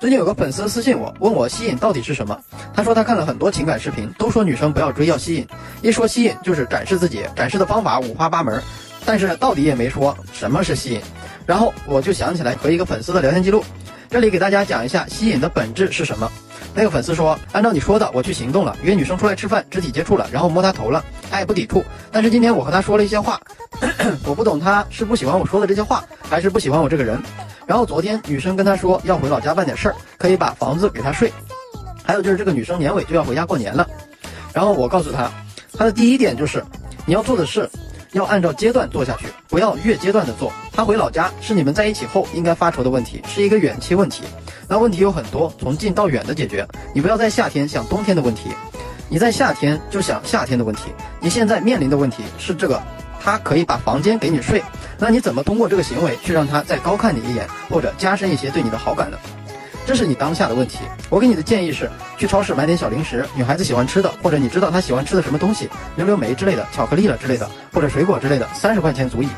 最近有个粉丝私信我，问我吸引到底是什么？他说他看了很多情感视频，都说女生不要追，要吸引。一说吸引就是展示自己，展示的方法五花八门，但是到底也没说什么是吸引。然后我就想起来和一个粉丝的聊天记录，这里给大家讲一下吸引的本质是什么。那个粉丝说，按照你说的，我去行动了，约女生出来吃饭，肢体接触了，然后摸她头了，她也不抵触。但是今天我和她说了一些话，我不懂她是不喜欢我说的这些话，还是不喜欢我这个人。然后昨天女生跟他说要回老家办点事儿，可以把房子给他睡。还有就是这个女生年尾就要回家过年了。然后我告诉她，她的第一点就是你要做的事要按照阶段做下去，不要越阶段的做。她回老家是你们在一起后应该发愁的问题，是一个远期问题。那问题有很多，从近到远的解决。你不要在夏天想冬天的问题，你在夏天就想夏天的问题。你现在面临的问题是这个，他可以把房间给你睡。那你怎么通过这个行为去让他再高看你一眼，或者加深一些对你的好感呢？这是你当下的问题。我给你的建议是，去超市买点小零食，女孩子喜欢吃的，或者你知道她喜欢吃的什么东西，溜溜梅之类的，巧克力了之类的，或者水果之类的，三十块钱足矣。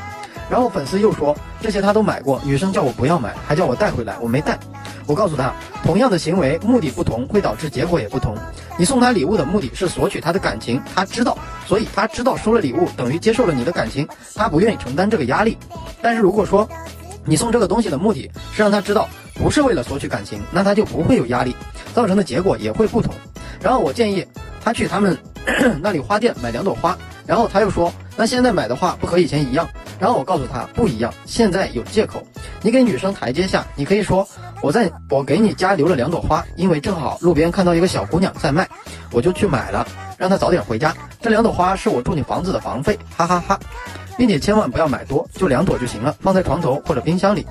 然后粉丝又说这些他都买过，女生叫我不要买，还叫我带回来，我没带。我告诉他，同样的行为目的不同，会导致结果也不同。你送他礼物的目的是索取他的感情，他知道，所以他知道收了礼物等于接受了你的感情，他不愿意承担这个压力。但是如果说你送这个东西的目的是让他知道不是为了索取感情，那他就不会有压力，造成的结果也会不同。然后我建议他去他们那里花店买两朵花，然后他又说，那现在买的话不和以前一样。然后我告诉他不一样，现在有借口，你给女生台阶下，你可以说我在我给你家留了两朵花，因为正好路边看到一个小姑娘在卖，我就去买了，让她早点回家。这两朵花是我住你房子的房费，哈哈哈，并且千万不要买多，就两朵就行了，放在床头或者冰箱里。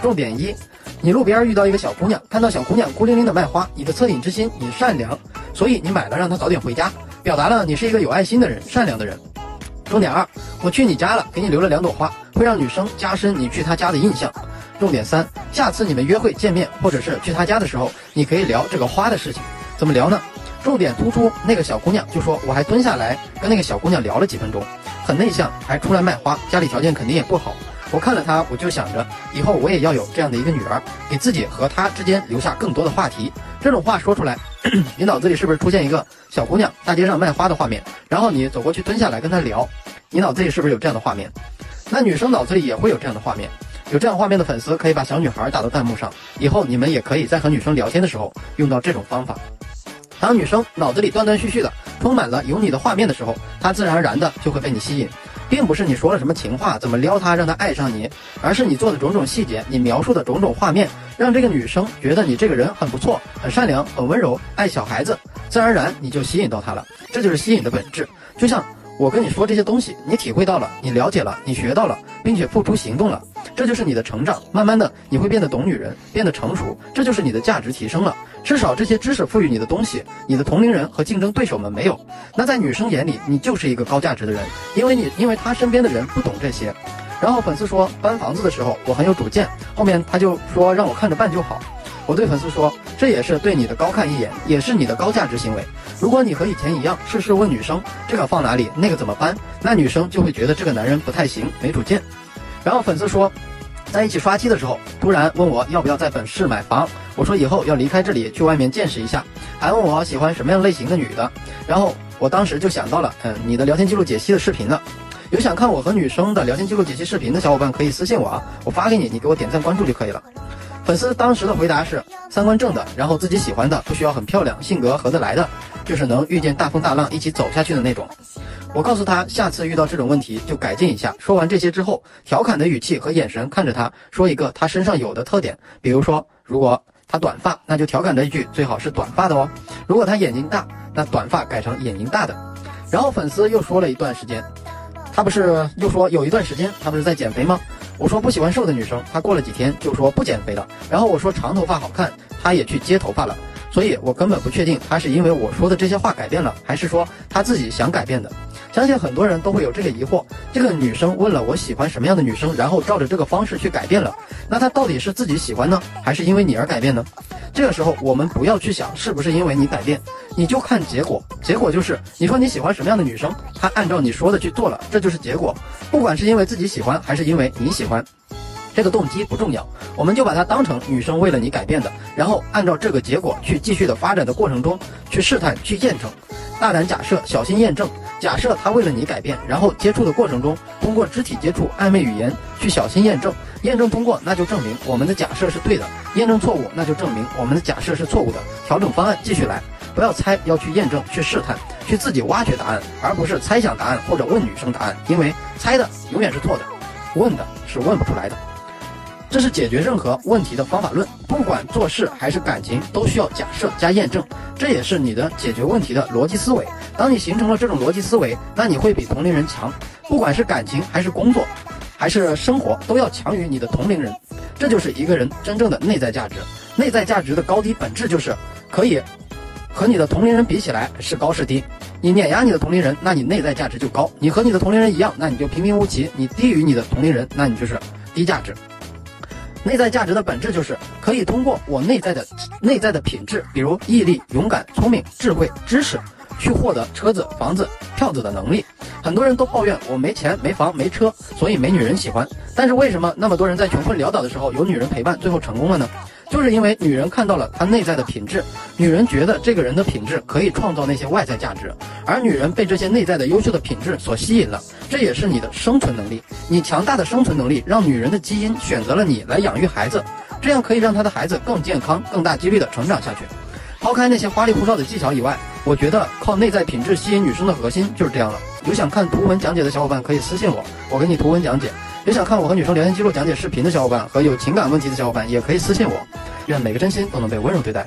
重点一，你路边遇到一个小姑娘，看到小姑娘孤零零的卖花，你的恻隐之心，你善良，所以你买了让她早点回家，表达了你是一个有爱心的人，善良的人。重点二，我去你家了，给你留了两朵花，会让女生加深你去她家的印象。重点三，下次你们约会见面或者是去他家的时候，你可以聊这个花的事情。怎么聊呢？重点突出那个小姑娘，就说我还蹲下来跟那个小姑娘聊了几分钟，很内向，还出来卖花，家里条件肯定也不好。我看了她，我就想着以后我也要有这样的一个女儿，给自己和她之间留下更多的话题。这种话说出来。你脑子里是不是出现一个小姑娘大街上卖花的画面？然后你走过去蹲下来跟她聊，你脑子里是不是有这样的画面？那女生脑子里也会有这样的画面。有这样画面的粉丝可以把小女孩打到弹幕上，以后你们也可以在和女生聊天的时候用到这种方法。当女生脑子里断断续续的充满了有你的画面的时候，她自然而然的就会被你吸引。并不是你说了什么情话，怎么撩她让她爱上你，而是你做的种种细节，你描述的种种画面，让这个女生觉得你这个人很不错，很善良，很温柔，爱小孩子，自然而然你就吸引到她了。这就是吸引的本质。就像我跟你说这些东西，你体会到了，你了解了，你学到了，并且付出行动了，这就是你的成长。慢慢的，你会变得懂女人，变得成熟，这就是你的价值提升了。至少这些知识赋予你的东西，你的同龄人和竞争对手们没有。那在女生眼里，你就是一个高价值的人，因为你因为她身边的人不懂这些。然后粉丝说搬房子的时候我很有主见，后面他就说让我看着办就好。我对粉丝说，这也是对你的高看一眼，也是你的高价值行为。如果你和以前一样，事事问女生这个放哪里，那个怎么搬，那女生就会觉得这个男人不太行，没主见。然后粉丝说。在一起刷机的时候，突然问我要不要在本市买房。我说以后要离开这里，去外面见识一下。还问我喜欢什么样类型的女的。然后我当时就想到了，嗯，你的聊天记录解析的视频了。有想看我和女生的聊天记录解析视频的小伙伴可以私信我啊，我发给你，你给我点赞关注就可以了。粉丝当时的回答是三观正的，然后自己喜欢的，不需要很漂亮，性格合得来的，就是能遇见大风大浪一起走下去的那种。我告诉他，下次遇到这种问题就改进一下。说完这些之后，调侃的语气和眼神看着他，说一个他身上有的特点，比如说，如果他短发，那就调侃这一句，最好是短发的哦。如果他眼睛大，那短发改成眼睛大的。然后粉丝又说了一段时间，他不是又说有一段时间他不是在减肥吗？我说不喜欢瘦的女生，她过了几天就说不减肥了。然后我说长头发好看，她也去接头发了。所以我根本不确定她是因为我说的这些话改变了，还是说她自己想改变的。相信很多人都会有这个疑惑：这个女生问了我喜欢什么样的女生，然后照着这个方式去改变了，那她到底是自己喜欢呢，还是因为你而改变呢？这个时候我们不要去想是不是因为你改变，你就看结果。结果就是你说你喜欢什么样的女生，她按照你说的去做了，这就是结果。不管是因为自己喜欢，还是因为你喜欢。这个动机不重要，我们就把它当成女生为了你改变的，然后按照这个结果去继续的发展的过程中去试探、去验证。大胆假设，小心验证。假设他为了你改变，然后接触的过程中，通过肢体接触、暧昧语言去小心验证。验证通过，那就证明我们的假设是对的；验证错误，那就证明我们的假设是错误的。调整方案继续来，不要猜，要去验证、去试探、去自己挖掘答案，而不是猜想答案或者问女生答案，因为猜的永远是错的。问的是问不出来的，这是解决任何问题的方法论。不管做事还是感情，都需要假设加验证，这也是你的解决问题的逻辑思维。当你形成了这种逻辑思维，那你会比同龄人强。不管是感情还是工作，还是生活，都要强于你的同龄人。这就是一个人真正的内在价值。内在价值的高低本质就是可以和你的同龄人比起来是高是低。你碾压你的同龄人，那你内在价值就高；你和你的同龄人一样，那你就平平无奇；你低于你的同龄人，那你就是低价值。内在价值的本质就是可以通过我内在的内在的品质，比如毅力、勇敢、聪明、智慧、知识，去获得车子、房子、票子的能力。很多人都抱怨我没钱、没房、没车，所以没女人喜欢。但是为什么那么多人在穷困潦倒的时候有女人陪伴，最后成功了呢？就是因为女人看到了他内在的品质，女人觉得这个人的品质可以创造那些外在价值，而女人被这些内在的优秀的品质所吸引了，这也是你的生存能力。你强大的生存能力让女人的基因选择了你来养育孩子，这样可以让她的孩子更健康、更大几率的成长下去。抛开那些花里胡哨的技巧以外，我觉得靠内在品质吸引女生的核心就是这样了。有想看图文讲解的小伙伴可以私信我，我给你图文讲解。也想看我和女生聊天记录讲解视频的小伙伴和有情感问题的小伙伴也可以私信我。愿每个真心都能被温柔对待。